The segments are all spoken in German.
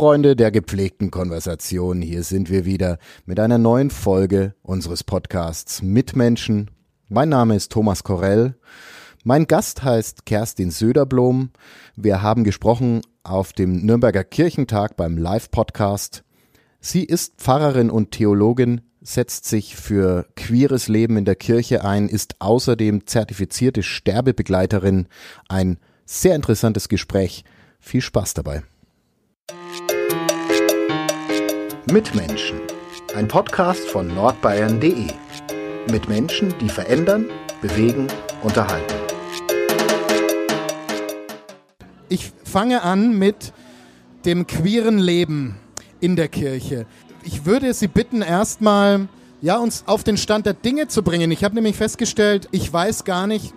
Freunde der gepflegten Konversation, hier sind wir wieder mit einer neuen Folge unseres Podcasts Mitmenschen. Mein Name ist Thomas Korell. Mein Gast heißt Kerstin Söderblom. Wir haben gesprochen auf dem Nürnberger Kirchentag beim Live-Podcast. Sie ist Pfarrerin und Theologin, setzt sich für queeres Leben in der Kirche ein, ist außerdem zertifizierte Sterbebegleiterin. Ein sehr interessantes Gespräch. Viel Spaß dabei. Mitmenschen. Ein Podcast von nordbayern.de. Mit Menschen, die verändern, bewegen, unterhalten. Ich fange an mit dem queeren Leben in der Kirche. Ich würde Sie bitten, erstmal ja, uns auf den Stand der Dinge zu bringen. Ich habe nämlich festgestellt, ich weiß gar nicht,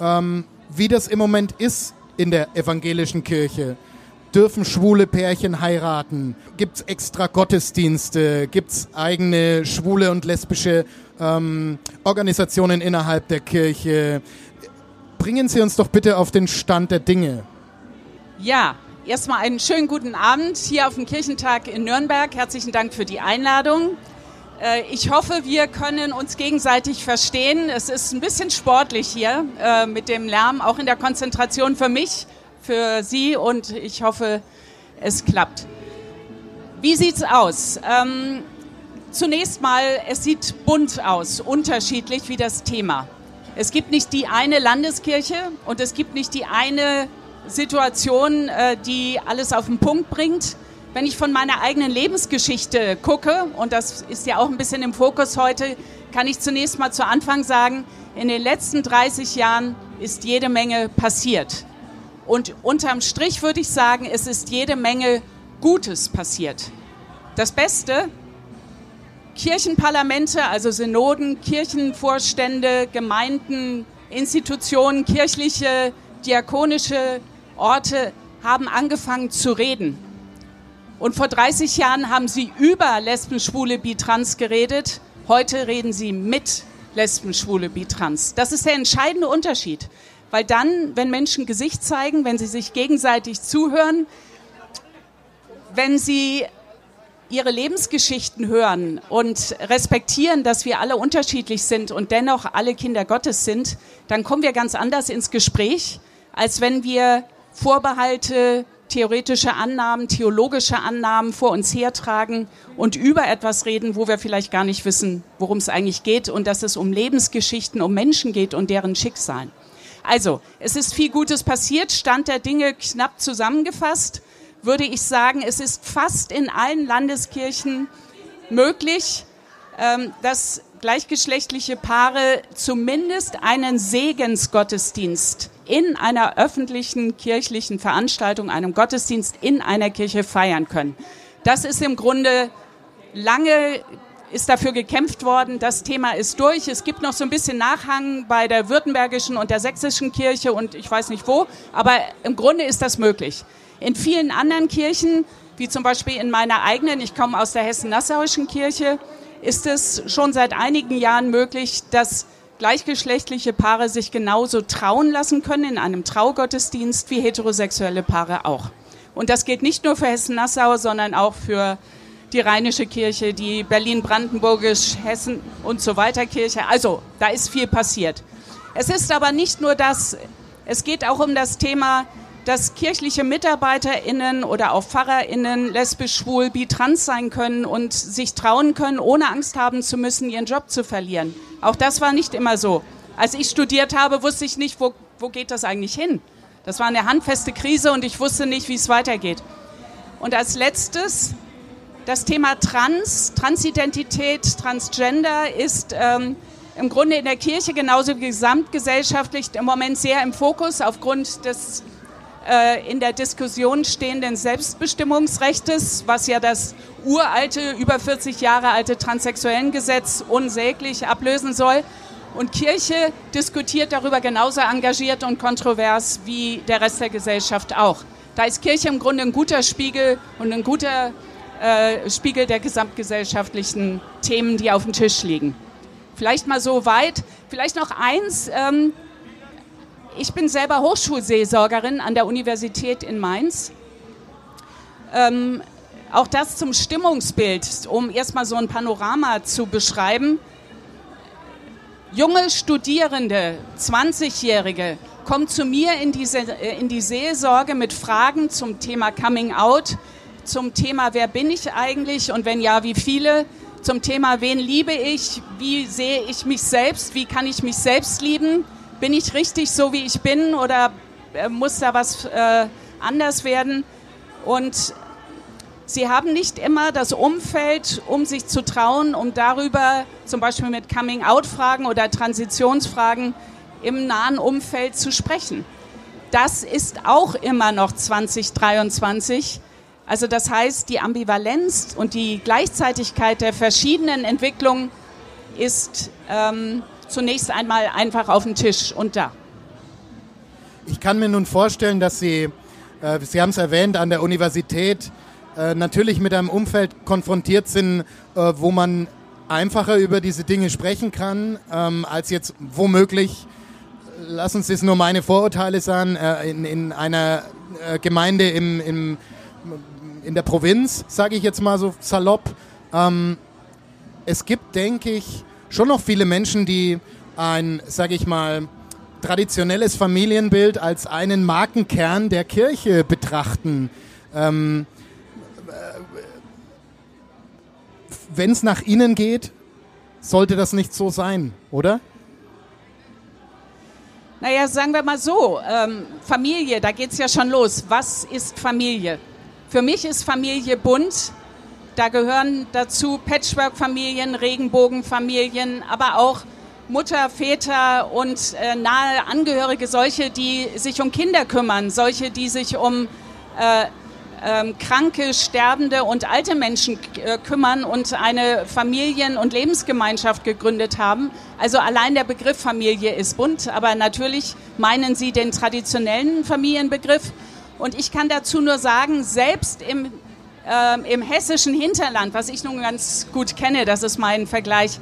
ähm, wie das im Moment ist in der evangelischen Kirche. Dürfen schwule Pärchen heiraten? Gibt es extra Gottesdienste? Gibt es eigene schwule und lesbische ähm, Organisationen innerhalb der Kirche? Bringen Sie uns doch bitte auf den Stand der Dinge. Ja, erstmal einen schönen guten Abend hier auf dem Kirchentag in Nürnberg. Herzlichen Dank für die Einladung. Äh, ich hoffe, wir können uns gegenseitig verstehen. Es ist ein bisschen sportlich hier äh, mit dem Lärm, auch in der Konzentration für mich für Sie und ich hoffe, es klappt. Wie sieht's aus? Ähm, zunächst mal, es sieht bunt aus, unterschiedlich wie das Thema. Es gibt nicht die eine Landeskirche und es gibt nicht die eine Situation, äh, die alles auf den Punkt bringt. Wenn ich von meiner eigenen Lebensgeschichte gucke, und das ist ja auch ein bisschen im Fokus heute, kann ich zunächst mal zu Anfang sagen, in den letzten 30 Jahren ist jede Menge passiert. Und unterm Strich würde ich sagen, es ist jede Menge Gutes passiert. Das Beste, Kirchenparlamente, also Synoden, Kirchenvorstände, Gemeinden, Institutionen, kirchliche, diakonische Orte haben angefangen zu reden. Und vor 30 Jahren haben sie über Lesben, Schwule, Bitrans geredet. Heute reden sie mit Lesben, Schwule, Bitrans. Das ist der entscheidende Unterschied. Weil dann, wenn Menschen Gesicht zeigen, wenn sie sich gegenseitig zuhören, wenn sie ihre Lebensgeschichten hören und respektieren, dass wir alle unterschiedlich sind und dennoch alle Kinder Gottes sind, dann kommen wir ganz anders ins Gespräch, als wenn wir Vorbehalte, theoretische Annahmen, theologische Annahmen vor uns hertragen und über etwas reden, wo wir vielleicht gar nicht wissen, worum es eigentlich geht und dass es um Lebensgeschichten, um Menschen geht und deren Schicksalen. Also, es ist viel Gutes passiert. Stand der Dinge knapp zusammengefasst, würde ich sagen, es ist fast in allen Landeskirchen möglich, ähm, dass gleichgeschlechtliche Paare zumindest einen Segensgottesdienst in einer öffentlichen kirchlichen Veranstaltung, einem Gottesdienst in einer Kirche feiern können. Das ist im Grunde lange ist dafür gekämpft worden. Das Thema ist durch. Es gibt noch so ein bisschen Nachhang bei der württembergischen und der sächsischen Kirche und ich weiß nicht wo, aber im Grunde ist das möglich. In vielen anderen Kirchen, wie zum Beispiel in meiner eigenen, ich komme aus der Hessen-Nassauischen Kirche, ist es schon seit einigen Jahren möglich, dass gleichgeschlechtliche Paare sich genauso trauen lassen können in einem Traugottesdienst wie heterosexuelle Paare auch. Und das gilt nicht nur für Hessen-Nassau, sondern auch für die Rheinische Kirche, die Berlin-Brandenburgisch, Hessen und so weiter Kirche. Also da ist viel passiert. Es ist aber nicht nur das, es geht auch um das Thema, dass kirchliche MitarbeiterInnen oder auch PfarrerInnen lesbisch, schwul, bi, trans sein können und sich trauen können, ohne Angst haben zu müssen, ihren Job zu verlieren. Auch das war nicht immer so. Als ich studiert habe, wusste ich nicht, wo, wo geht das eigentlich hin. Das war eine handfeste Krise und ich wusste nicht, wie es weitergeht. Und als letztes das Thema Trans, Transidentität, Transgender ist ähm, im Grunde in der Kirche genauso wie gesamtgesellschaftlich im Moment sehr im Fokus aufgrund des äh, in der Diskussion stehenden Selbstbestimmungsrechtes, was ja das uralte, über 40 Jahre alte Transsexuellengesetz unsäglich ablösen soll. Und Kirche diskutiert darüber genauso engagiert und kontrovers wie der Rest der Gesellschaft auch. Da ist Kirche im Grunde ein guter Spiegel und ein guter äh, Spiegel der gesamtgesellschaftlichen Themen, die auf dem Tisch liegen. Vielleicht mal so weit. Vielleicht noch eins. Ähm, ich bin selber Hochschulseelsorgerin an der Universität in Mainz. Ähm, Auch das zum Stimmungsbild, um erstmal so ein Panorama zu beschreiben. Junge Studierende, 20-Jährige, kommen zu mir in, diese, äh, in die Seelsorge mit Fragen zum Thema Coming Out, zum Thema, wer bin ich eigentlich und wenn ja, wie viele, zum Thema, wen liebe ich, wie sehe ich mich selbst, wie kann ich mich selbst lieben, bin ich richtig so, wie ich bin oder äh, muss da was äh, anders werden? Und sie haben nicht immer das Umfeld, um sich zu trauen, um darüber zum Beispiel mit Coming-out-Fragen oder Transitionsfragen im nahen Umfeld zu sprechen. Das ist auch immer noch 2023. Also das heißt, die Ambivalenz und die Gleichzeitigkeit der verschiedenen Entwicklungen ist ähm, zunächst einmal einfach auf dem Tisch und da. Ich kann mir nun vorstellen, dass Sie, äh, Sie haben es erwähnt, an der Universität äh, natürlich mit einem Umfeld konfrontiert sind, äh, wo man einfacher über diese Dinge sprechen kann, ähm, als jetzt womöglich, lass uns das nur meine Vorurteile sein, äh, in, in, einer äh, Gemeinde im, im, in der Provinz, sage ich jetzt mal so salopp. Ähm, es gibt, denke ich, schon noch viele Menschen, die ein, sage ich mal, traditionelles Familienbild als einen Markenkern der Kirche betrachten. Ähm, Wenn es nach innen geht, sollte das nicht so sein, oder? Naja, sagen wir mal so, ähm, Familie, da geht es ja schon los. Was ist Familie? Für mich ist Familie bunt. Da gehören dazu Patchwork-Familien, Regenbogenfamilien, aber auch Mutter, Väter und äh, nahe Angehörige, solche, die sich um Kinder kümmern, solche, die sich um äh, ähm, kranke, sterbende und alte Menschen äh, kümmern und eine Familien- und Lebensgemeinschaft gegründet haben. Also allein der Begriff Familie ist bunt, aber natürlich meinen Sie den traditionellen Familienbegriff. Und ich kann dazu nur sagen, selbst im, äh, im hessischen Hinterland, was ich nun ganz gut kenne, das ist mein Vergleich,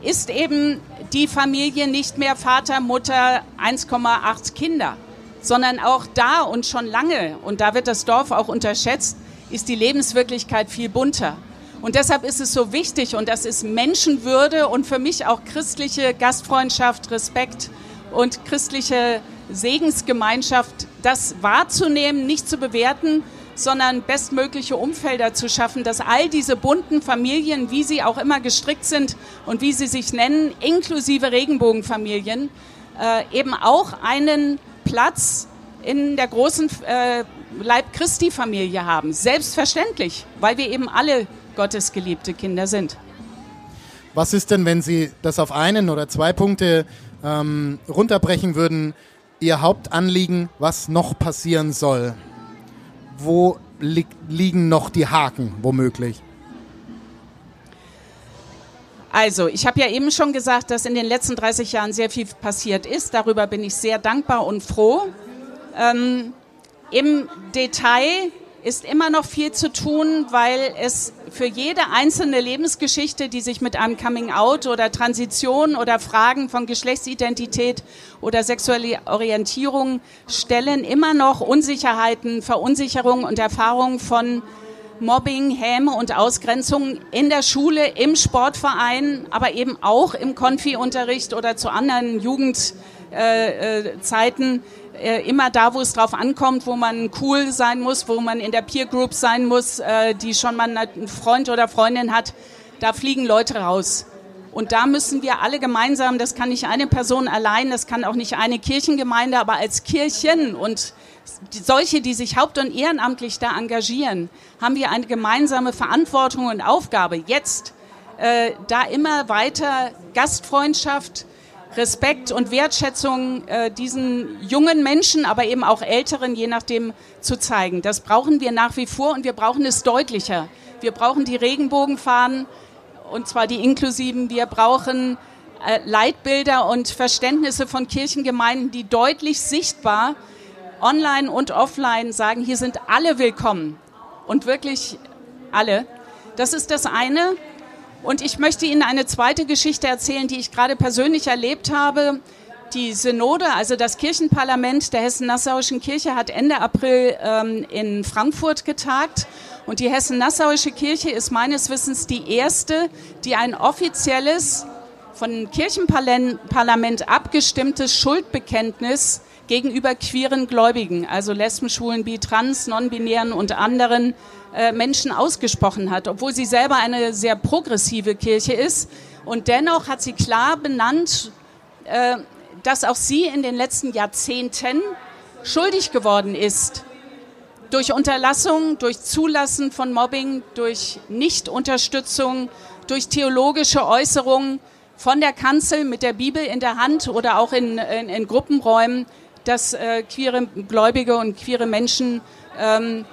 ist eben die Familie nicht mehr Vater, Mutter, 1,8 Kinder, sondern auch da und schon lange, und da wird das Dorf auch unterschätzt, ist die Lebenswirklichkeit viel bunter. Und deshalb ist es so wichtig und das ist Menschenwürde und für mich auch christliche Gastfreundschaft, Respekt und christliche Segensgemeinschaft, das wahrzunehmen, nicht zu bewerten, sondern bestmögliche Umfelder zu schaffen, dass all diese bunten Familien, wie sie auch immer gestrickt sind und wie sie sich nennen, inklusive Regenbogenfamilien, äh, eben auch einen Platz in der großen äh, Leib Christi-Familie haben. Selbstverständlich, weil wir eben alle Gottes geliebte Kinder sind. Was ist denn, wenn Sie das auf einen oder zwei Punkte ähm, runterbrechen würden, Ihr Hauptanliegen, was noch passieren soll? wo li liegen noch die Haken womöglich? Also, ich habe ja eben schon gesagt, dass in den letzten 30 Jahren sehr viel passiert ist. Darüber bin ich sehr dankbar und froh. Ähm, Im Detail ist immer noch viel zu tun, weil es für jede einzelne Lebensgeschichte, die sich mit einem Coming-out oder Transition oder Fragen von Geschlechtsidentität oder sexuelle Orientierung stellen, immer noch Unsicherheiten, Verunsicherungen und Erfahrungen von Mobbing, Häme und Ausgrenzung in der Schule, im Sportverein, aber eben auch im Konfi-Unterricht oder zu anderen Jugendzeiten. Äh, äh, immer da, wo es drauf ankommt, wo man cool sein muss, wo man in der Peer Group sein muss, äh, die schon mal einen Freund oder Freundin hat, da fliegen Leute raus. Und da müssen wir alle gemeinsam, das kann nicht eine Person allein, das kann auch nicht eine Kirchengemeinde, aber als Kirchen und solche, die sich haupt- und ehrenamtlich da engagieren, haben wir eine gemeinsame Verantwortung und Aufgabe, jetzt äh, da immer weiter Gastfreundschaft, Respekt und Wertschätzung äh, diesen jungen Menschen, aber eben auch älteren, je nachdem, zu zeigen. Das brauchen wir nach wie vor und wir brauchen es deutlicher. Wir brauchen die Regenbogenfahnen und zwar die inklusiven. Wir brauchen äh, Leitbilder und Verständnisse von Kirchengemeinden, die deutlich sichtbar online und offline sagen, hier sind alle willkommen und wirklich alle. Das ist das eine. Und ich möchte Ihnen eine zweite Geschichte erzählen, die ich gerade persönlich erlebt habe. Die Synode, also das Kirchenparlament der Hessen-Nassauischen Kirche, hat Ende April ähm, in Frankfurt getagt. Und die Hessen-Nassauische Kirche ist meines Wissens die erste, die ein offizielles, von Kirchenparlament abgestimmtes Schuldbekenntnis gegenüber queeren Gläubigen, also Lesben, Schwulen, Bi, Trans, Non-Binären und anderen äh, Menschen ausgesprochen hat, obwohl sie selber eine sehr progressive Kirche ist. Und dennoch hat sie klar benannt, äh, dass auch sie in den letzten Jahrzehnten schuldig geworden ist. Durch Unterlassung, durch Zulassen von Mobbing, durch Nichtunterstützung, durch theologische Äußerungen von der Kanzel mit der Bibel in der Hand oder auch in, in, in Gruppenräumen, dass äh, queere Gläubige und queere Menschen ähm,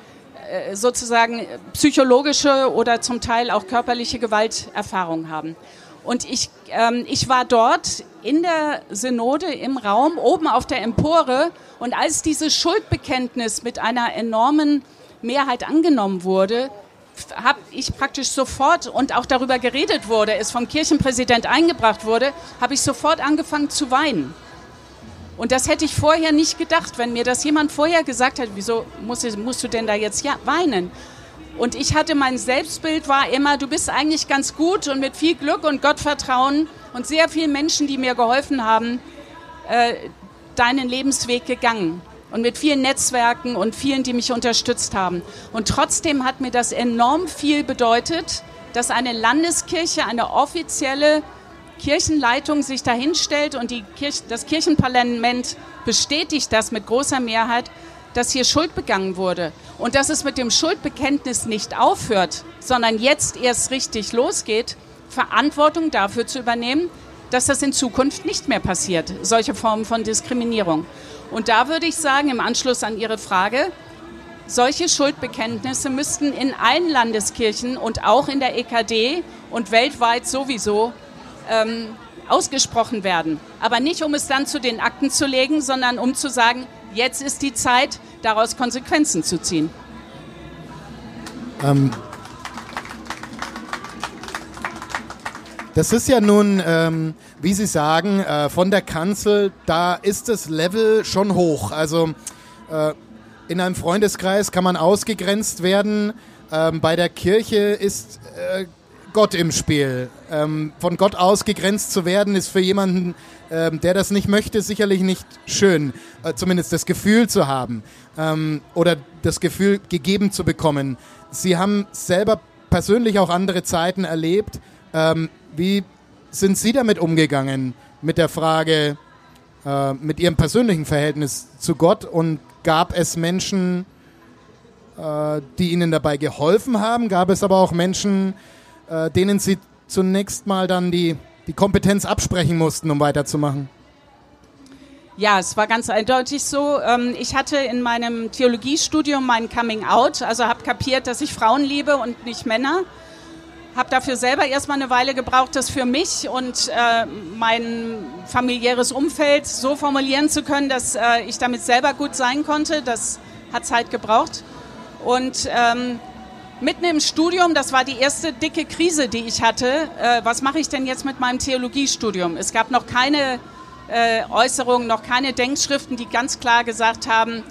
äh, sozusagen psychologische oder zum Teil auch körperliche Gewalterfahrungen haben. Und ich, ähm, ich war dort in der Synode im Raum, oben auf der Empore. Und als dieses Schuldbekenntnis mit einer enormen Mehrheit angenommen wurde, habe ich praktisch sofort und auch darüber geredet wurde, es vom Kirchenpräsident eingebracht wurde, habe ich sofort angefangen zu weinen. Und das hätte ich vorher nicht gedacht, wenn mir das jemand vorher gesagt hat, wieso musst, musst du denn da jetzt ja, weinen? Und ich hatte mein Selbstbild war immer, du bist eigentlich ganz gut und mit viel Glück und Gottvertrauen und sehr vielen Menschen, die mir geholfen haben, äh, deinen Lebensweg gegangen. Und mit vielen Netzwerken und vielen, die mich unterstützt haben. Und trotzdem hat mir das enorm viel bedeutet, dass eine Landeskirche, eine offizielle Kirchenleitung sich dahinstellt und die Kirch das Kirchenparlament bestätigt das mit großer Mehrheit, dass hier Schuld begangen wurde und dass es mit dem Schuldbekenntnis nicht aufhört, sondern jetzt erst richtig losgeht, Verantwortung dafür zu übernehmen, dass das in Zukunft nicht mehr passiert, solche Formen von Diskriminierung. Und da würde ich sagen, im Anschluss an Ihre Frage, solche Schuldbekenntnisse müssten in allen Landeskirchen und auch in der EKD und weltweit sowieso ähm, ausgesprochen werden. Aber nicht, um es dann zu den Akten zu legen, sondern um zu sagen, jetzt ist die Zeit, daraus Konsequenzen zu ziehen. Ähm, das ist ja nun, ähm, wie Sie sagen, äh, von der Kanzel, da ist das Level schon hoch. Also äh, in einem Freundeskreis kann man ausgegrenzt werden. Ähm, bei der Kirche ist äh, Gott im Spiel. Ähm, von Gott ausgegrenzt zu werden, ist für jemanden, ähm, der das nicht möchte, sicherlich nicht schön. Äh, zumindest das Gefühl zu haben ähm, oder das Gefühl gegeben zu bekommen. Sie haben selber persönlich auch andere Zeiten erlebt. Ähm, wie sind Sie damit umgegangen mit der Frage, äh, mit Ihrem persönlichen Verhältnis zu Gott und gab es Menschen, äh, die Ihnen dabei geholfen haben? Gab es aber auch Menschen, äh, denen sie zunächst mal dann die, die Kompetenz absprechen mussten, um weiterzumachen? Ja, es war ganz eindeutig so. Ähm, ich hatte in meinem Theologiestudium mein Coming Out, also habe kapiert, dass ich Frauen liebe und nicht Männer. Habe dafür selber erstmal eine Weile gebraucht, das für mich und äh, mein familiäres Umfeld so formulieren zu können, dass äh, ich damit selber gut sein konnte. Das hat Zeit gebraucht. Und ähm, mitten im Studium, das war die erste dicke Krise, die ich hatte. Äh, was mache ich denn jetzt mit meinem Theologiestudium? Es gab noch keine äh, Äußerungen, noch keine Denkschriften, die ganz klar gesagt haben,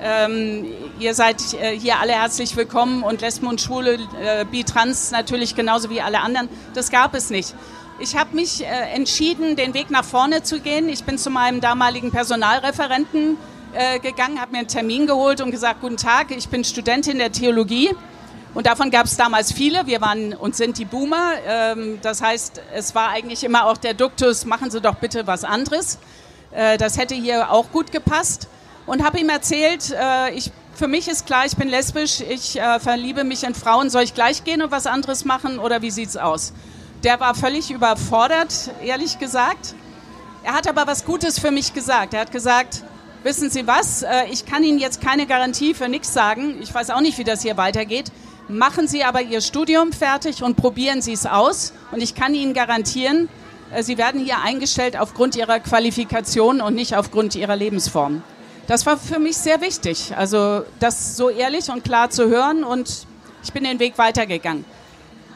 ähm, ihr seid äh, hier alle herzlich willkommen und Lesben und Schwule, äh, Bi-Trans natürlich genauso wie alle anderen. Das gab es nicht. Ich habe mich äh, entschieden, den Weg nach vorne zu gehen. Ich bin zu meinem damaligen Personalreferenten äh, gegangen, habe mir einen Termin geholt und gesagt, guten Tag, ich bin Studentin der Theologie und davon gab es damals viele. Wir waren und sind die Boomer. Ähm, das heißt, es war eigentlich immer auch der Duktus, machen Sie doch bitte was anderes. Äh, das hätte hier auch gut gepasst. Und habe ihm erzählt, äh, ich, für mich ist klar, ich bin lesbisch, ich äh, verliebe mich in Frauen. Soll ich gleich gehen und was anderes machen oder wie sieht's aus? Der war völlig überfordert, ehrlich gesagt. Er hat aber was Gutes für mich gesagt. Er hat gesagt, wissen Sie was, äh, ich kann Ihnen jetzt keine Garantie für nichts sagen. Ich weiß auch nicht, wie das hier weitergeht. Machen Sie aber Ihr Studium fertig und probieren Sie es aus. Und ich kann Ihnen garantieren, äh, Sie werden hier eingestellt aufgrund Ihrer Qualifikation und nicht aufgrund Ihrer Lebensform. Das war für mich sehr wichtig, also das so ehrlich und klar zu hören und ich bin den Weg weitergegangen.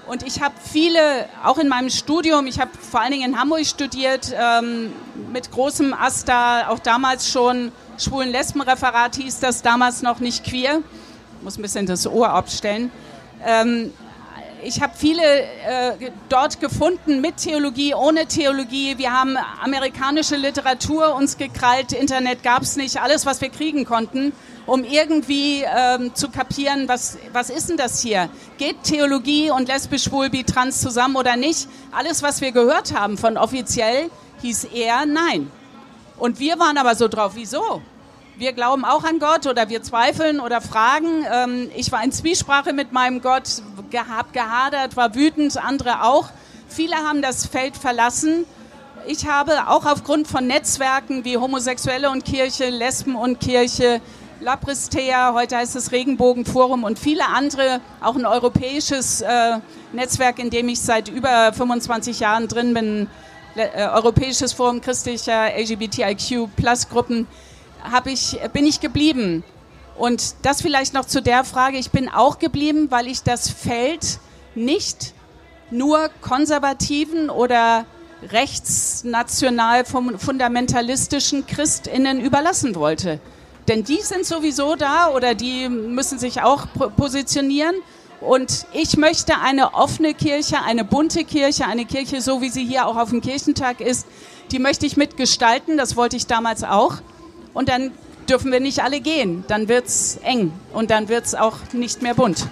Und ich habe viele, auch in meinem Studium, ich habe vor allen Dingen in Hamburg studiert, ähm, mit großem Asta, auch damals schon Schwulen-Lesben-Referat hieß das, damals noch nicht queer. muss ein bisschen das Ohr abstellen. Ähm, ich habe viele äh, dort gefunden mit Theologie, ohne Theologie. Wir haben amerikanische Literatur uns gekrallt, Internet gab es nicht, alles, was wir kriegen konnten, um irgendwie ähm, zu kapieren, was, was ist denn das hier? Geht Theologie und lesbisch, schwul, bi, trans zusammen oder nicht? Alles, was wir gehört haben von offiziell, hieß eher nein. Und wir waren aber so drauf, wieso? wir glauben auch an Gott oder wir zweifeln oder fragen. Ähm, ich war in Zwiesprache mit meinem Gott, habe gehadert, war wütend, andere auch. Viele haben das Feld verlassen. Ich habe auch aufgrund von Netzwerken wie Homosexuelle und Kirche, Lesben und Kirche, Labristea, heute heißt es Regenbogenforum und viele andere, auch ein europäisches äh, Netzwerk, in dem ich seit über 25 Jahren drin bin, äh, Europäisches Forum christlicher LGBTIQ-Plus-Gruppen ich, bin ich geblieben. Und das vielleicht noch zu der Frage, ich bin auch geblieben, weil ich das Feld nicht nur konservativen oder rechtsnational fundamentalistischen Christinnen überlassen wollte. Denn die sind sowieso da oder die müssen sich auch positionieren. Und ich möchte eine offene Kirche, eine bunte Kirche, eine Kirche, so wie sie hier auch auf dem Kirchentag ist, die möchte ich mitgestalten. Das wollte ich damals auch und dann dürfen wir nicht alle gehen. Dann wird es eng und dann wird es auch nicht mehr bunt.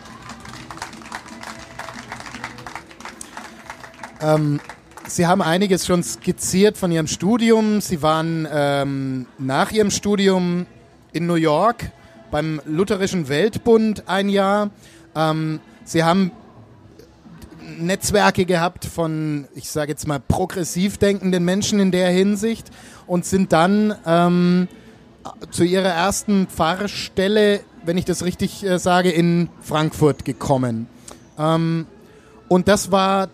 Ähm, Sie haben einiges schon skizziert von Ihrem Studium. Sie waren ähm, nach Ihrem Studium in New York beim Lutherischen Weltbund ein Jahr. Ähm, Sie haben Netzwerke gehabt von, ich sage jetzt mal, progressiv denkenden Menschen in der Hinsicht und sind dann ähm, zu ihrer ersten Pfarrstelle, wenn ich das richtig äh, sage, in Frankfurt gekommen. Ähm, und das war,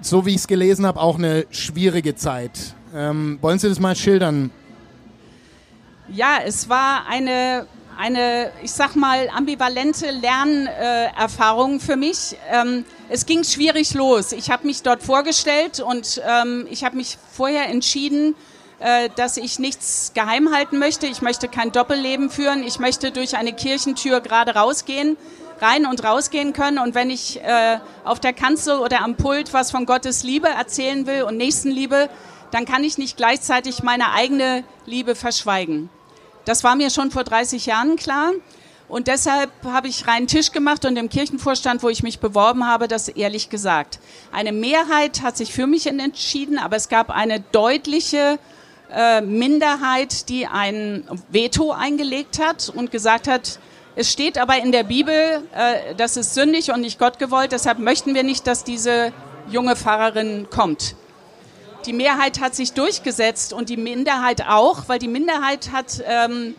so wie ich es gelesen habe, auch eine schwierige Zeit. Ähm, wollen Sie das mal schildern? Ja, es war eine, eine ich sag mal, ambivalente Lernerfahrung für mich. Ähm, es ging schwierig los. Ich habe mich dort vorgestellt und ähm, ich habe mich vorher entschieden, äh, dass ich nichts geheim halten möchte. Ich möchte kein Doppelleben führen. Ich möchte durch eine Kirchentür gerade rausgehen, rein und rausgehen können. Und wenn ich äh, auf der Kanzel oder am Pult was von Gottes Liebe erzählen will und Nächstenliebe, dann kann ich nicht gleichzeitig meine eigene Liebe verschweigen. Das war mir schon vor 30 Jahren klar. Und deshalb habe ich reinen Tisch gemacht und im Kirchenvorstand, wo ich mich beworben habe, das ehrlich gesagt. Eine Mehrheit hat sich für mich entschieden, aber es gab eine deutliche äh, Minderheit, die ein Veto eingelegt hat und gesagt hat, es steht aber in der Bibel, äh, das ist sündig und nicht Gott gewollt, deshalb möchten wir nicht, dass diese junge Pfarrerin kommt. Die Mehrheit hat sich durchgesetzt und die Minderheit auch, weil die Minderheit hat ähm,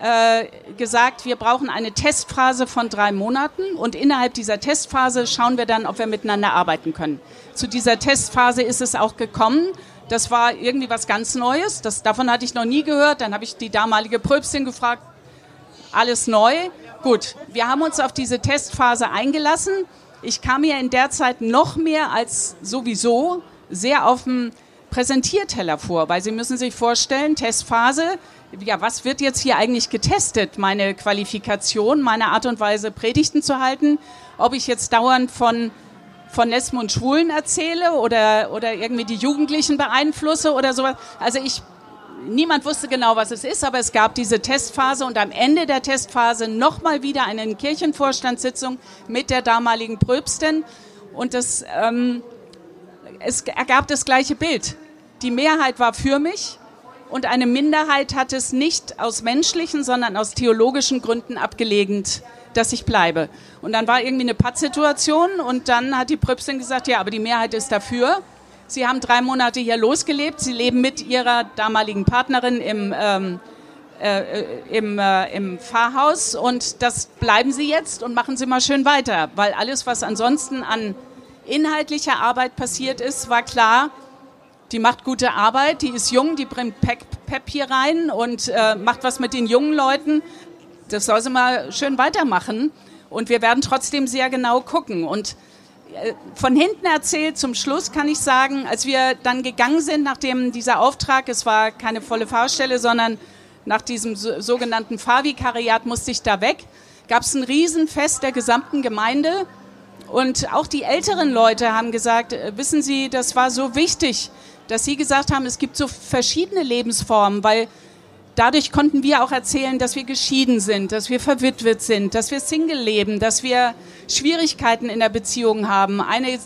äh, gesagt, wir brauchen eine Testphase von drei Monaten und innerhalb dieser Testphase schauen wir dann, ob wir miteinander arbeiten können. Zu dieser Testphase ist es auch gekommen das war irgendwie was ganz Neues. Das, davon hatte ich noch nie gehört. Dann habe ich die damalige Pröbstin gefragt, alles neu. Gut, wir haben uns auf diese Testphase eingelassen. Ich kam mir in der Zeit noch mehr als sowieso sehr auf dem Präsentierteller vor, weil Sie müssen sich vorstellen, Testphase, ja, was wird jetzt hier eigentlich getestet? Meine Qualifikation, meine Art und Weise, Predigten zu halten, ob ich jetzt dauernd von von Lesben und Schwulen erzähle oder, oder irgendwie die Jugendlichen beeinflusse oder sowas. Also ich, niemand wusste genau, was es ist, aber es gab diese Testphase und am Ende der Testphase nochmal wieder eine Kirchenvorstandssitzung mit der damaligen Pröbstin und das, ähm, es ergab das gleiche Bild. Die Mehrheit war für mich und eine Minderheit hat es nicht aus menschlichen, sondern aus theologischen Gründen abgelehnt dass ich bleibe. Und dann war irgendwie eine Pattsituation und dann hat die Pröpstin gesagt, ja, aber die Mehrheit ist dafür. Sie haben drei Monate hier losgelebt. Sie leben mit ihrer damaligen Partnerin im, ähm, äh, im, äh, im Pfarrhaus und das bleiben Sie jetzt und machen Sie mal schön weiter, weil alles, was ansonsten an inhaltlicher Arbeit passiert ist, war klar, die macht gute Arbeit, die ist jung, die bringt Pep, hier rein und äh, macht was mit den jungen Leuten das soll sie mal schön weitermachen. Und wir werden trotzdem sehr genau gucken. Und äh, von hinten erzählt, zum Schluss kann ich sagen, als wir dann gegangen sind, nachdem dieser Auftrag, es war keine volle Fahrstelle, sondern nach diesem sogenannten Fahrvikariat musste ich da weg, gab es ein Riesenfest der gesamten Gemeinde. Und auch die älteren Leute haben gesagt, äh, wissen Sie, das war so wichtig, dass Sie gesagt haben, es gibt so verschiedene Lebensformen, weil dadurch konnten wir auch erzählen, dass wir geschieden sind, dass wir verwitwet sind, dass wir Single leben, dass wir Schwierigkeiten in der Beziehung haben. Eine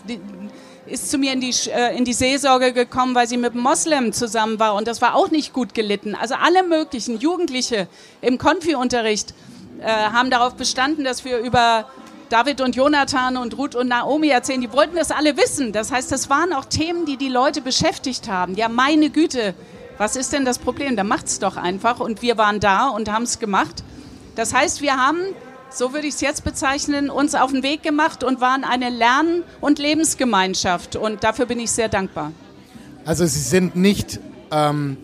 ist zu mir in die, äh, in die Seelsorge gekommen, weil sie mit einem Moslem zusammen war und das war auch nicht gut gelitten. Also alle möglichen Jugendliche im Konfi-Unterricht äh, haben darauf bestanden, dass wir über David und Jonathan und Ruth und Naomi erzählen. Die wollten das alle wissen. Das heißt, das waren auch Themen, die die Leute beschäftigt haben. Ja, meine Güte, was ist denn das Problem? Da macht's doch einfach. Und wir waren da und haben es gemacht. Das heißt, wir haben, so würde ich es jetzt bezeichnen, uns auf den Weg gemacht und waren eine Lern- und Lebensgemeinschaft. Und dafür bin ich sehr dankbar. Also Sie sind nicht ähm,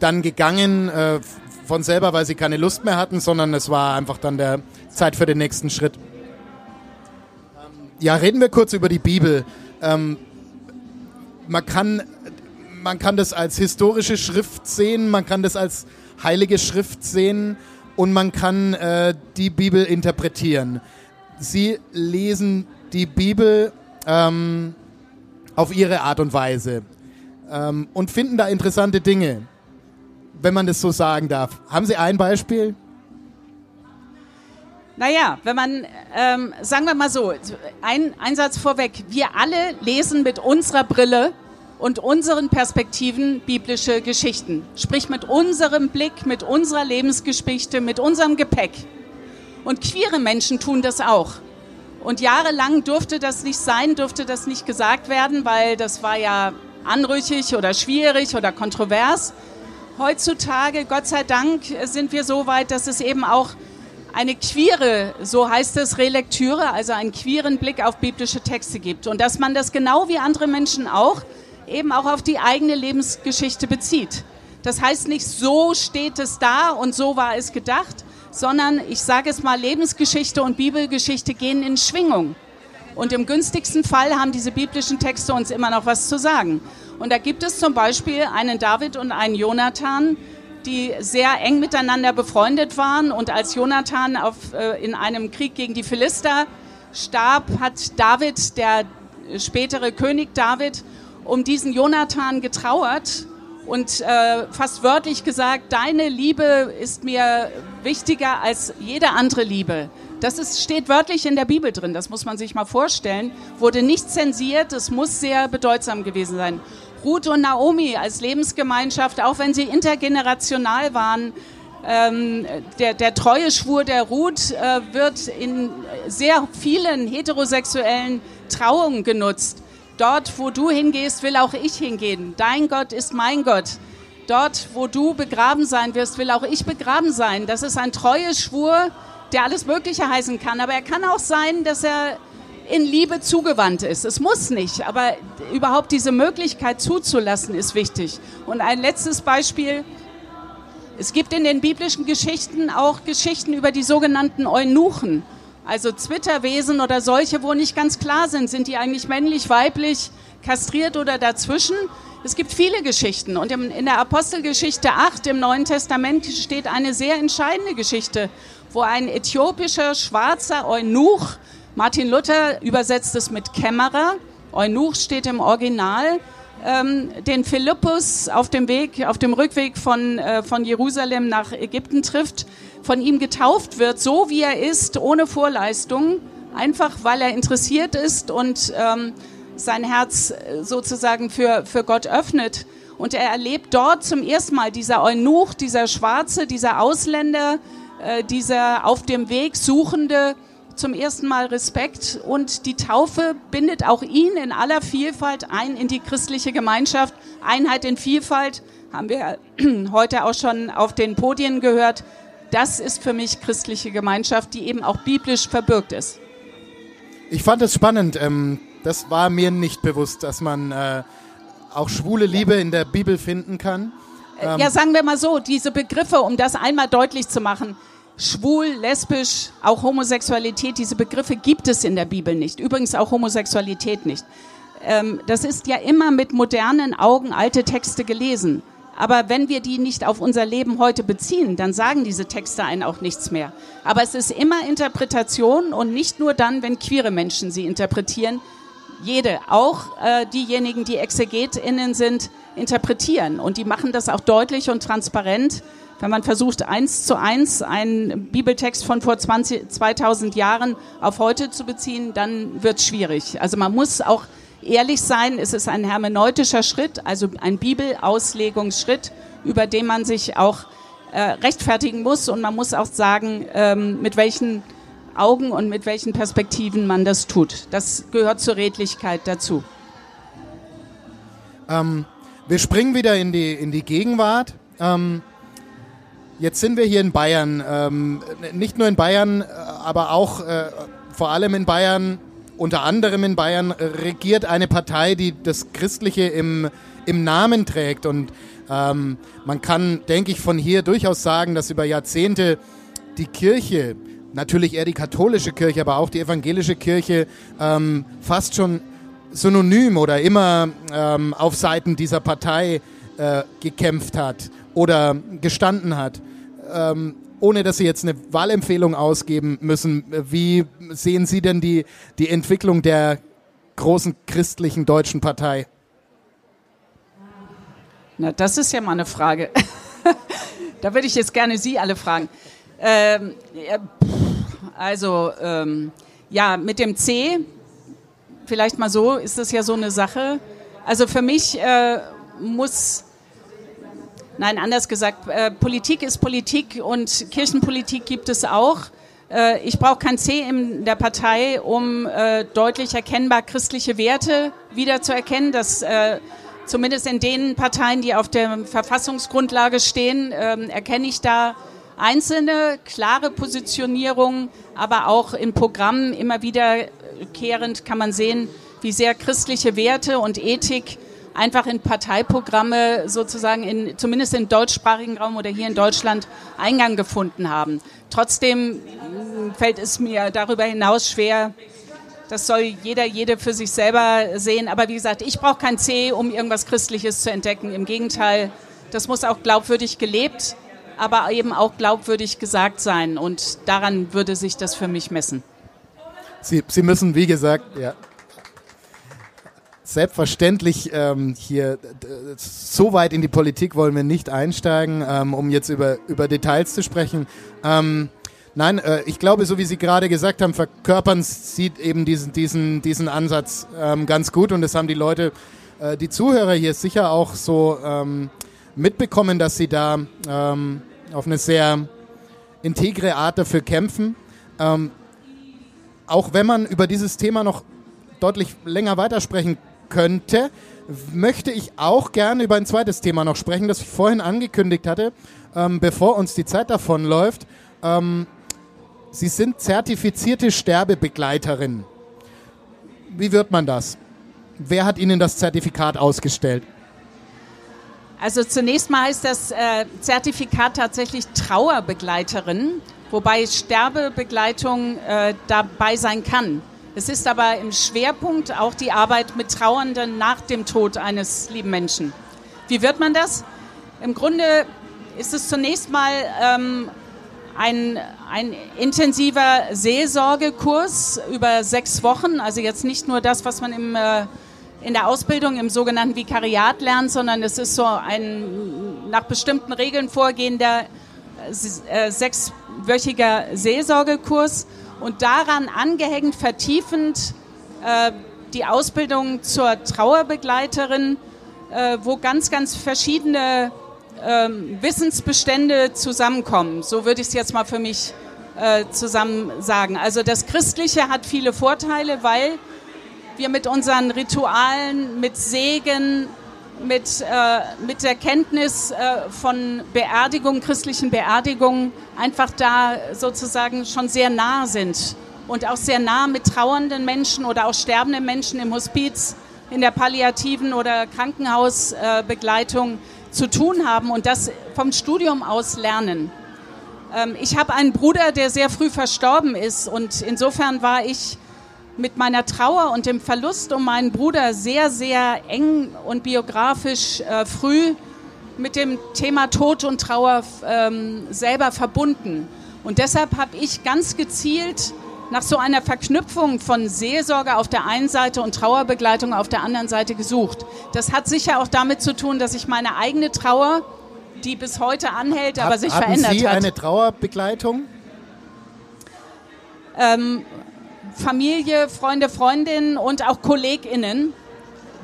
dann gegangen äh, von selber, weil Sie keine Lust mehr hatten, sondern es war einfach dann der Zeit für den nächsten Schritt. Ja, reden wir kurz über die Bibel. Ähm, man kann man kann das als historische Schrift sehen, man kann das als heilige Schrift sehen und man kann äh, die Bibel interpretieren. Sie lesen die Bibel ähm, auf ihre Art und Weise ähm, und finden da interessante Dinge, wenn man das so sagen darf. Haben Sie ein Beispiel? Naja, wenn man, ähm, sagen wir mal so, ein, ein Satz vorweg, wir alle lesen mit unserer Brille und unseren Perspektiven biblische Geschichten. Sprich mit unserem Blick, mit unserer Lebensgeschichte, mit unserem Gepäck. Und queere Menschen tun das auch. Und jahrelang durfte das nicht sein, durfte das nicht gesagt werden, weil das war ja anrüchig oder schwierig oder kontrovers. Heutzutage, Gott sei Dank, sind wir so weit, dass es eben auch eine queere, so heißt es, Relektüre, also einen queeren Blick auf biblische Texte gibt. Und dass man das genau wie andere Menschen auch eben auch auf die eigene Lebensgeschichte bezieht. Das heißt nicht, so steht es da und so war es gedacht, sondern ich sage es mal, Lebensgeschichte und Bibelgeschichte gehen in Schwingung. Und im günstigsten Fall haben diese biblischen Texte uns immer noch was zu sagen. Und da gibt es zum Beispiel einen David und einen Jonathan, die sehr eng miteinander befreundet waren. Und als Jonathan auf, äh, in einem Krieg gegen die Philister starb, hat David, der spätere König David, um diesen Jonathan getrauert und äh, fast wörtlich gesagt, deine Liebe ist mir wichtiger als jede andere Liebe. Das ist, steht wörtlich in der Bibel drin, das muss man sich mal vorstellen. Wurde nicht zensiert, es muss sehr bedeutsam gewesen sein. Ruth und Naomi als Lebensgemeinschaft, auch wenn sie intergenerational waren, ähm, der, der treue Schwur der Ruth äh, wird in sehr vielen heterosexuellen Trauungen genutzt. Dort, wo du hingehst, will auch ich hingehen. Dein Gott ist mein Gott. Dort, wo du begraben sein wirst, will auch ich begraben sein. Das ist ein treuer Schwur, der alles Mögliche heißen kann. Aber er kann auch sein, dass er in Liebe zugewandt ist. Es muss nicht, aber überhaupt diese Möglichkeit zuzulassen, ist wichtig. Und ein letztes Beispiel. Es gibt in den biblischen Geschichten auch Geschichten über die sogenannten Eunuchen. Also Zwitterwesen oder solche, wo nicht ganz klar sind, sind die eigentlich männlich, weiblich, kastriert oder dazwischen. Es gibt viele Geschichten und in der Apostelgeschichte 8 im Neuen Testament steht eine sehr entscheidende Geschichte, wo ein äthiopischer schwarzer Eunuch, Martin Luther übersetzt es mit Kämmerer, Eunuch steht im Original, ähm, den Philippus auf dem Weg, auf dem Rückweg von, äh, von Jerusalem nach Ägypten trifft von ihm getauft wird, so wie er ist, ohne Vorleistung, einfach weil er interessiert ist und ähm, sein Herz äh, sozusagen für, für Gott öffnet. Und er erlebt dort zum ersten Mal dieser Eunuch, dieser Schwarze, dieser Ausländer, äh, dieser auf dem Weg Suchende, zum ersten Mal Respekt und die Taufe bindet auch ihn in aller Vielfalt ein in die christliche Gemeinschaft. Einheit in Vielfalt haben wir heute auch schon auf den Podien gehört das ist für mich christliche Gemeinschaft, die eben auch biblisch verbürgt ist. Ich fand es spannend. Ähm, das war mir nicht bewusst, dass man äh, auch schwule Liebe in der Bibel finden kann. Ähm ja, sagen wir mal so, diese Begriffe, um das einmal deutlich zu machen, schwul, lesbisch, auch Homosexualität, diese Begriffe gibt es in der Bibel nicht. Übrigens auch Homosexualität nicht. Ähm, das ist ja immer mit modernen Augen alte Texte gelesen. Aber wenn wir die nicht auf unser Leben heute beziehen, dann sagen diese Texte einen auch nichts mehr. Aber es ist immer Interpretation und nicht nur dann, wenn queere Menschen sie interpretieren. Jede, auch äh, diejenigen, die ExegetInnen sind, interpretieren. Und die machen das auch deutlich und transparent. Wenn man versucht, eins zu eins einen Bibeltext von vor 20, 2000 Jahren auf heute zu beziehen, dann wird es schwierig. Also man muss auch ehrlich sein, es ist ein hermeneutischer Schritt, also ein Bibelauslegungsschritt, über den man sich auch äh, rechtfertigen muss und man muss auch sagen, ähm, mit welchen Augen und mit welchen Perspektiven man das tut. Das gehört zur Redlichkeit dazu. Ähm, wir springen wieder in die, in die Gegenwart. Ähm, jetzt sind wir hier in Bayern. Ähm, nicht nur in Bayern, äh, aber auch äh, vor allem in Bayern unter anderem in Bayern regiert eine Partei, die das Christliche im, im Namen trägt. Und ähm, man kann, denke ich, von hier durchaus sagen, dass über Jahrzehnte die Kirche, natürlich eher die katholische Kirche, aber auch die evangelische Kirche, ähm, fast schon synonym oder immer ähm, auf Seiten dieser Partei äh, gekämpft hat oder gestanden hat. Ähm, ohne dass Sie jetzt eine Wahlempfehlung ausgeben müssen, wie sehen Sie denn die, die Entwicklung der großen christlichen deutschen Partei? Na, das ist ja mal eine Frage. da würde ich jetzt gerne Sie alle fragen. Ähm, also, ähm, ja, mit dem C, vielleicht mal so, ist das ja so eine Sache. Also für mich äh, muss Nein, anders gesagt, äh, Politik ist Politik und Kirchenpolitik gibt es auch. Äh, ich brauche kein C in der Partei, um äh, deutlich erkennbar christliche Werte wiederzuerkennen. Das äh, zumindest in den Parteien, die auf der Verfassungsgrundlage stehen, ähm, erkenne ich da einzelne klare Positionierungen, aber auch in Programmen immer wiederkehrend kann man sehen, wie sehr christliche Werte und Ethik einfach in Parteiprogramme sozusagen in, zumindest im deutschsprachigen Raum oder hier in Deutschland Eingang gefunden haben. Trotzdem mm, fällt es mir darüber hinaus schwer, das soll jeder, jede für sich selber sehen. Aber wie gesagt, ich brauche kein C, um irgendwas Christliches zu entdecken. Im Gegenteil, das muss auch glaubwürdig gelebt, aber eben auch glaubwürdig gesagt sein. Und daran würde sich das für mich messen. Sie, Sie müssen, wie gesagt, ja, Selbstverständlich ähm, hier so weit in die Politik wollen wir nicht einsteigen, ähm, um jetzt über, über Details zu sprechen. Ähm, nein, äh, ich glaube, so wie Sie gerade gesagt haben, verkörpern Sie eben diesen, diesen, diesen Ansatz ähm, ganz gut und das haben die Leute, äh, die Zuhörer hier sicher auch so ähm, mitbekommen, dass Sie da ähm, auf eine sehr integre Art dafür kämpfen. Auch wenn man über dieses Thema noch deutlich länger weitersprechen könnte, möchte ich auch gerne über ein zweites Thema noch sprechen, das ich vorhin angekündigt hatte, ähm, bevor uns die Zeit davonläuft. Ähm, Sie sind zertifizierte Sterbebegleiterin. Wie wird man das? Wer hat Ihnen das Zertifikat ausgestellt? Also zunächst mal heißt das äh, Zertifikat tatsächlich Trauerbegleiterin, wobei Sterbebegleitung äh, dabei sein kann. Es ist aber im Schwerpunkt auch die Arbeit mit Trauernden nach dem Tod eines lieben Menschen. Wie wird man das? Im Grunde ist es zunächst mal ähm, ein, ein intensiver Seelsorgekurs über sechs Wochen. Also jetzt nicht nur das, was man im, äh, in der Ausbildung im sogenannten Vikariat lernt, sondern es ist so ein nach bestimmten Regeln vorgehender äh, sechswöchiger Seelsorgekurs und daran angehängt, vertiefend äh, die Ausbildung zur Trauerbegleiterin, äh, wo ganz, ganz verschiedene äh, Wissensbestände zusammenkommen. So würde ich es jetzt mal für mich äh, zusammen sagen. Also das Christliche hat viele Vorteile, weil wir mit unseren Ritualen, mit Segen, mit, äh, mit der Kenntnis äh, von Beerdigungen, christlichen Beerdigungen, einfach da sozusagen schon sehr nah sind und auch sehr nah mit trauernden Menschen oder auch sterbenden Menschen im Hospiz, in der palliativen oder Krankenhausbegleitung äh, zu tun haben und das vom Studium aus lernen. Ähm, ich habe einen Bruder, der sehr früh verstorben ist und insofern war ich mit meiner Trauer und dem Verlust um meinen Bruder sehr, sehr eng und biografisch äh, früh mit dem Thema Tod und Trauer ähm, selber verbunden. Und deshalb habe ich ganz gezielt nach so einer Verknüpfung von Seelsorge auf der einen Seite und Trauerbegleitung auf der anderen Seite gesucht. Das hat sicher auch damit zu tun, dass ich meine eigene Trauer, die bis heute anhält, aber sich verändert Sie hat. eine Trauerbegleitung? ähm, Familie, Freunde, Freundinnen und auch KollegInnen,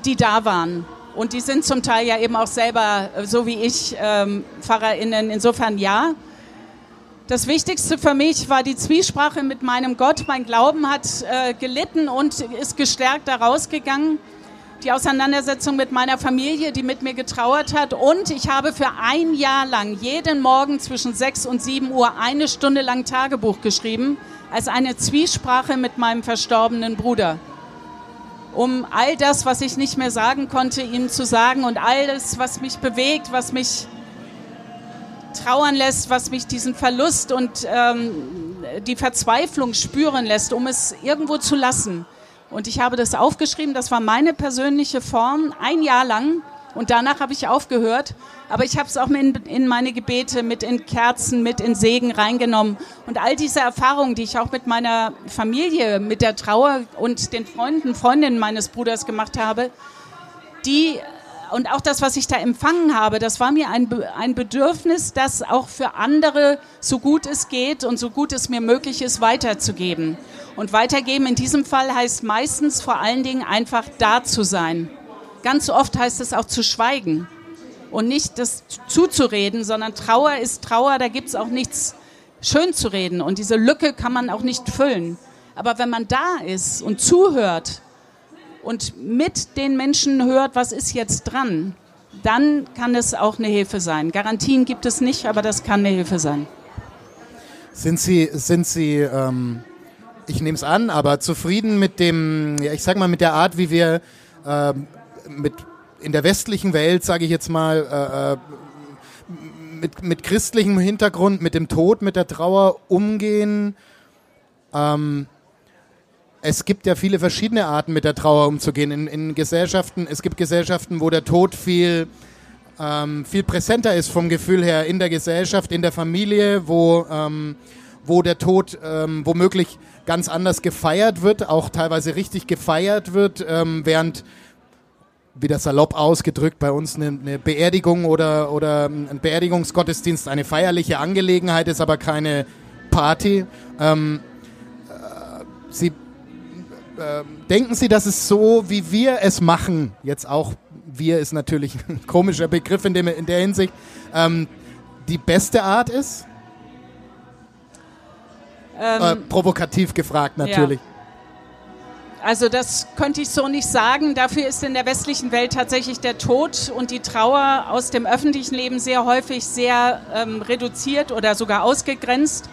die da waren. Und die sind zum Teil ja eben auch selber, äh, so wie ich, ähm, PfarrerInnen. Insofern ja. Das Wichtigste für mich war die Zwiesprache mit meinem Gott. Mein Glauben hat äh, gelitten und ist gestärkt da rausgegangen. Die Auseinandersetzung mit meiner Familie, die mit mir getrauert hat. Und ich habe für ein Jahr lang jeden Morgen zwischen 6 und 7 Uhr eine Stunde lang Tagebuch geschrieben, als eine Zwiesprache mit meinem verstorbenen Bruder. Um all das, was ich nicht mehr sagen konnte, ihm zu sagen und alles, was mich bewegt, was mich trauern lässt, was mich diesen Verlust und ähm, die Verzweiflung spüren lässt, um es irgendwo zu lassen. Und ich habe das aufgeschrieben, das war meine persönliche Form, ein Jahr lang. Und danach habe ich aufgehört. Aber ich habe es auch in, in meine Gebete, mit in Kerzen, mit in Segen reingenommen. Und all diese Erfahrungen, die ich auch mit meiner Familie, mit der Trauer und den Freunden, Freundinnen meines Bruders gemacht habe, die und auch das, was ich da empfangen habe, das war mir ein, ein Bedürfnis, das auch für andere, so gut es geht und so gut es mir möglich ist, weiterzugeben. Und weitergeben in diesem Fall heißt meistens vor allen Dingen einfach da zu sein. Ganz oft heißt es auch zu schweigen und nicht das zuzureden, sondern Trauer ist Trauer, da gibt es auch nichts schön zu reden und diese Lücke kann man auch nicht füllen. Aber wenn man da ist und zuhört, und mit den Menschen hört, was ist jetzt dran, dann kann es auch eine Hilfe sein. Garantien gibt es nicht, aber das kann eine Hilfe sein. Sind Sie, sind Sie ähm, ich nehme es an, aber zufrieden mit dem, ja, ich sag mal, mit der Art, wie wir ähm, mit in der westlichen Welt, sage ich jetzt mal, äh, äh, mit, mit christlichem Hintergrund, mit dem Tod, mit der Trauer umgehen. Ähm, es gibt ja viele verschiedene Arten, mit der Trauer umzugehen. In, in Gesellschaften, es gibt Gesellschaften, wo der Tod viel, ähm, viel präsenter ist vom Gefühl her in der Gesellschaft, in der Familie, wo, ähm, wo der Tod ähm, womöglich ganz anders gefeiert wird, auch teilweise richtig gefeiert wird, ähm, während wieder salopp ausgedrückt, bei uns eine, eine Beerdigung oder, oder ein Beerdigungsgottesdienst eine feierliche Angelegenheit ist, aber keine Party. Ähm, äh, Sie äh, denken Sie, dass es so, wie wir es machen, jetzt auch wir ist natürlich ein komischer Begriff in, dem, in der Hinsicht, ähm, die beste Art ist? Ähm, äh, provokativ gefragt natürlich. Also das könnte ich so nicht sagen. Dafür ist in der westlichen Welt tatsächlich der Tod und die Trauer aus dem öffentlichen Leben sehr häufig sehr ähm, reduziert oder sogar ausgegrenzt.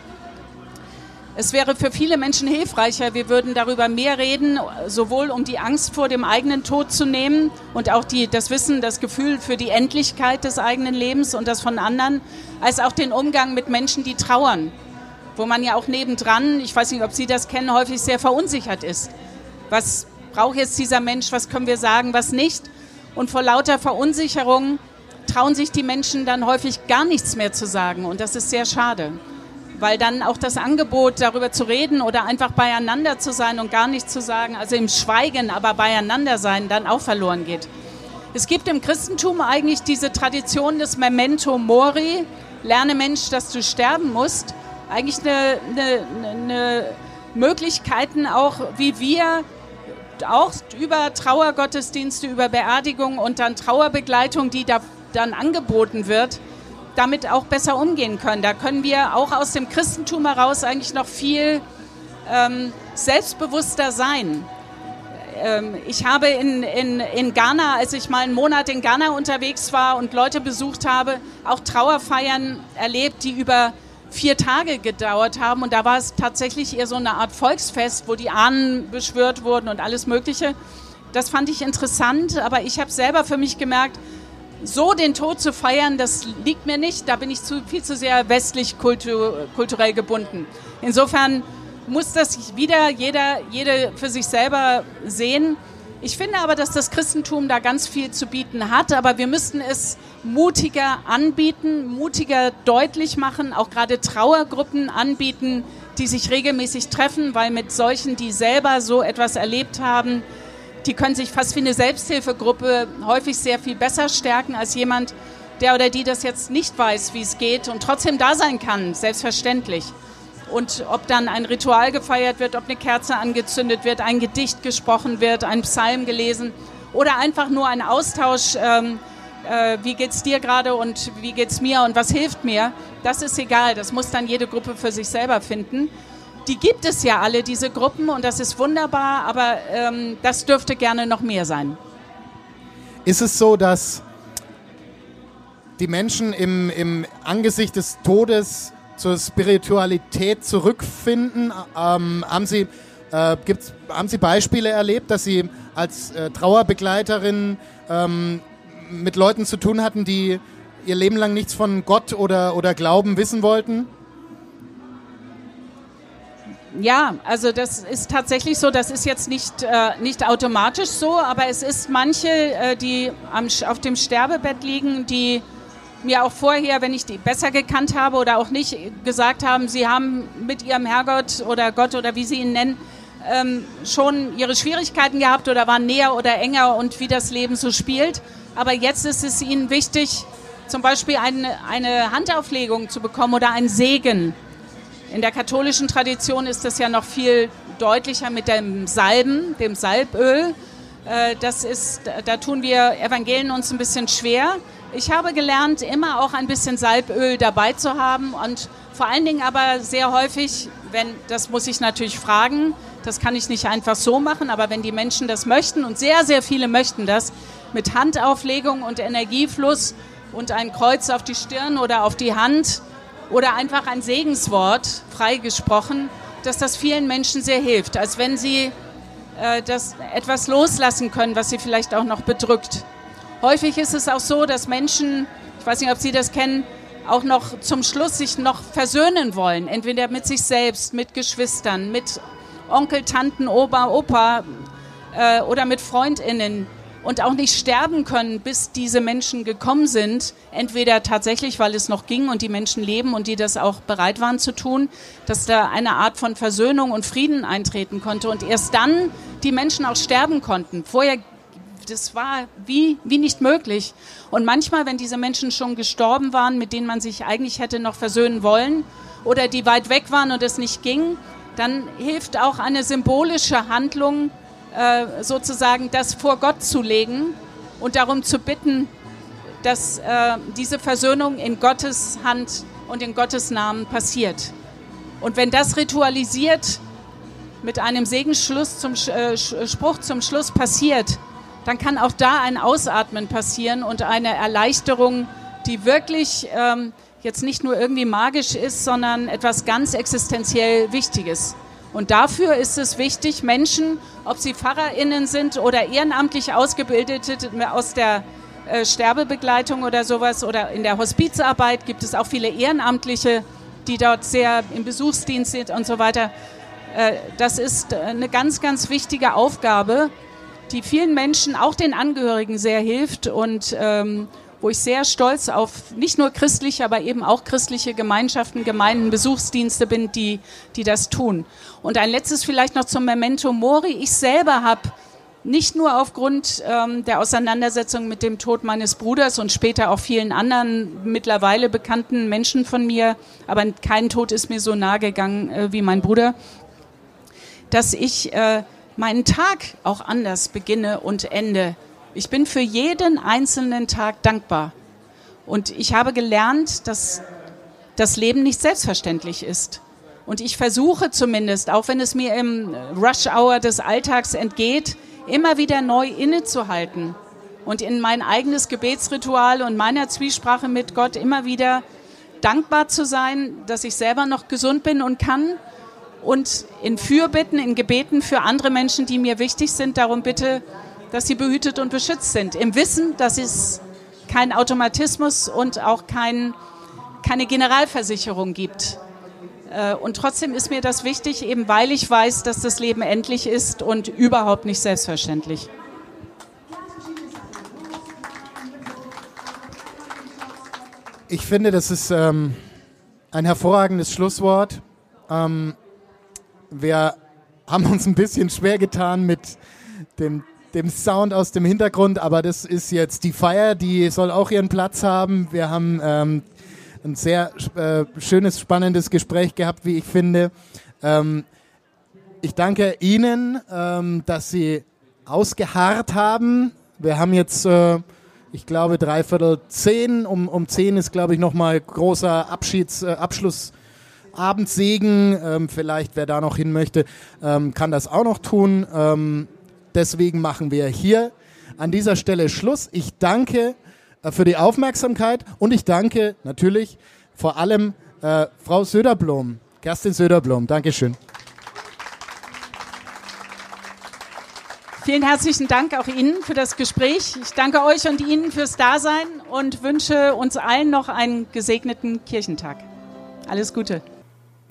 Es wäre für viele Menschen hilfreicher, wir würden darüber mehr reden, sowohl um die Angst vor dem eigenen Tod zu nehmen und auch die, das Wissen, das Gefühl für die Endlichkeit des eigenen Lebens und das von anderen, als auch den Umgang mit Menschen, die trauern, wo man ja auch nebendran, ich weiß nicht, ob Sie das kennen, häufig sehr verunsichert ist. Was braucht jetzt dieser Mensch, was können wir sagen, was nicht? Und vor lauter Verunsicherung trauen sich die Menschen dann häufig gar nichts mehr zu sagen. Und das ist sehr schade. Weil dann auch das Angebot, darüber zu reden oder einfach beieinander zu sein und gar nichts zu sagen, also im Schweigen, aber beieinander sein, dann auch verloren geht. Es gibt im Christentum eigentlich diese Tradition des Memento Mori, lerne Mensch, dass du sterben musst, eigentlich eine, eine, eine Möglichkeiten auch, wie wir auch über Trauergottesdienste, über Beerdigung und dann Trauerbegleitung, die da dann angeboten wird, damit auch besser umgehen können. Da können wir auch aus dem Christentum heraus eigentlich noch viel ähm, selbstbewusster sein. Ähm, ich habe in, in, in Ghana, als ich mal einen Monat in Ghana unterwegs war und Leute besucht habe, auch Trauerfeiern erlebt, die über vier Tage gedauert haben. Und da war es tatsächlich eher so eine Art Volksfest, wo die Ahnen beschwört wurden und alles Mögliche. Das fand ich interessant, aber ich habe selber für mich gemerkt, so den Tod zu feiern, das liegt mir nicht. Da bin ich zu, viel zu sehr westlich kultur, kulturell gebunden. Insofern muss das wieder jeder, jede für sich selber sehen. Ich finde aber, dass das Christentum da ganz viel zu bieten hat, aber wir müssten es mutiger anbieten, mutiger deutlich machen, auch gerade Trauergruppen anbieten, die sich regelmäßig treffen, weil mit solchen, die selber so etwas erlebt haben, die können sich fast wie eine Selbsthilfegruppe häufig sehr viel besser stärken als jemand, der oder die das jetzt nicht weiß, wie es geht und trotzdem da sein kann, selbstverständlich. Und ob dann ein Ritual gefeiert wird, ob eine Kerze angezündet wird, ein Gedicht gesprochen wird, ein Psalm gelesen oder einfach nur ein Austausch, ähm, äh, wie geht's dir gerade und wie geht's mir und was hilft mir, das ist egal. Das muss dann jede Gruppe für sich selber finden. Die gibt es ja alle, diese Gruppen, und das ist wunderbar, aber ähm, das dürfte gerne noch mehr sein. Ist es so, dass die Menschen im, im Angesicht des Todes zur Spiritualität zurückfinden? Ähm, haben, Sie, äh, gibt's, haben Sie Beispiele erlebt, dass Sie als äh, Trauerbegleiterin ähm, mit Leuten zu tun hatten, die ihr Leben lang nichts von Gott oder, oder Glauben wissen wollten? Ja, also das ist tatsächlich so. Das ist jetzt nicht, äh, nicht automatisch so, aber es ist manche, äh, die am, auf dem Sterbebett liegen, die mir auch vorher, wenn ich die besser gekannt habe oder auch nicht, gesagt haben, sie haben mit ihrem Herrgott oder Gott oder wie sie ihn nennen, ähm, schon ihre Schwierigkeiten gehabt oder waren näher oder enger und wie das Leben so spielt. Aber jetzt ist es ihnen wichtig, zum Beispiel eine, eine Handauflegung zu bekommen oder einen Segen. In der katholischen Tradition ist das ja noch viel deutlicher mit dem Salben, dem Salböl. Äh, das ist, da tun wir Evangelien uns ein bisschen schwer. Ich habe gelernt, immer auch ein bisschen Salböl dabei zu haben und vor allen Dingen aber sehr häufig, wenn, das muss ich natürlich fragen, das kann ich nicht einfach so machen, aber wenn die Menschen das möchten und sehr, sehr viele möchten das, mit Handauflegung und Energiefluss und ein Kreuz auf die Stirn oder auf die Hand oder einfach ein Segenswort freigesprochen, dass das vielen Menschen sehr hilft, als wenn sie äh, das etwas loslassen können, was sie vielleicht auch noch bedrückt. Häufig ist es auch so, dass Menschen, ich weiß nicht, ob Sie das kennen, auch noch zum Schluss sich noch versöhnen wollen. Entweder mit sich selbst, mit Geschwistern, mit Onkel, Tanten, Opa, Opa äh, oder mit FreundInnen und auch nicht sterben können, bis diese Menschen gekommen sind. Entweder tatsächlich, weil es noch ging und die Menschen leben und die das auch bereit waren zu tun, dass da eine Art von Versöhnung und Frieden eintreten konnte und erst dann die Menschen auch sterben konnten. Vorher das war wie, wie nicht möglich. Und manchmal, wenn diese Menschen schon gestorben waren, mit denen man sich eigentlich hätte noch versöhnen wollen oder die weit weg waren und es nicht ging, dann hilft auch eine symbolische Handlung, äh, sozusagen das vor Gott zu legen und darum zu bitten, dass äh, diese Versöhnung in Gottes Hand und in Gottes Namen passiert. Und wenn das ritualisiert mit einem Segensschluss zum äh, zum Schluss passiert, dann kann auch da ein Ausatmen passieren und eine Erleichterung, die wirklich ähm, jetzt nicht nur irgendwie magisch ist, sondern etwas ganz existenziell Wichtiges. Und dafür ist es wichtig, Menschen, ob sie PfarrerInnen sind oder ehrenamtlich Ausgebildete aus der äh, Sterbebegleitung oder sowas oder in der Hospizarbeit gibt es auch viele Ehrenamtliche, die dort sehr im Besuchsdienst sind und so weiter. Äh, das ist eine ganz, ganz wichtige Aufgabe die vielen Menschen, auch den Angehörigen sehr hilft und ähm, wo ich sehr stolz auf nicht nur christliche, aber eben auch christliche Gemeinschaften, Gemeinden, Besuchsdienste bin, die, die das tun. Und ein letztes vielleicht noch zum Memento Mori. Ich selber habe nicht nur aufgrund ähm, der Auseinandersetzung mit dem Tod meines Bruders und später auch vielen anderen mittlerweile bekannten Menschen von mir, aber kein Tod ist mir so nahe gegangen äh, wie mein Bruder, dass ich äh, meinen Tag auch anders beginne und ende. Ich bin für jeden einzelnen Tag dankbar. Und ich habe gelernt, dass das Leben nicht selbstverständlich ist. Und ich versuche zumindest, auch wenn es mir im Rush-Hour des Alltags entgeht, immer wieder neu innezuhalten und in mein eigenes Gebetsritual und meiner Zwiesprache mit Gott immer wieder dankbar zu sein, dass ich selber noch gesund bin und kann und in Fürbitten, in Gebeten für andere Menschen, die mir wichtig sind, darum bitte, dass sie behütet und beschützt sind. Im Wissen, dass es keinen Automatismus und auch kein, keine Generalversicherung gibt. Äh, und trotzdem ist mir das wichtig, eben weil ich weiß, dass das Leben endlich ist und überhaupt nicht selbstverständlich. Ich finde, das ist ähm, ein hervorragendes Schlusswort. Ähm, wir haben uns ein bisschen schwer getan mit dem, dem Sound aus dem Hintergrund, aber das ist jetzt die Feier, die soll auch ihren Platz haben. Wir haben ähm, ein sehr äh, schönes, spannendes Gespräch gehabt, wie ich finde. Ähm, ich danke Ihnen, ähm, dass Sie ausgeharrt haben. Wir haben jetzt, äh, ich glaube, dreiviertel zehn. Um, um zehn ist, glaube ich, nochmal großer Abschieds, äh, Abschluss. Abendsegen, ähm, vielleicht wer da noch hin möchte, ähm, kann das auch noch tun. Ähm, deswegen machen wir hier an dieser Stelle Schluss. Ich danke äh, für die Aufmerksamkeit und ich danke natürlich vor allem äh, Frau Söderblom, Kerstin Söderblom. Dankeschön. Vielen herzlichen Dank auch Ihnen für das Gespräch. Ich danke euch und Ihnen fürs Dasein und wünsche uns allen noch einen gesegneten Kirchentag. Alles Gute.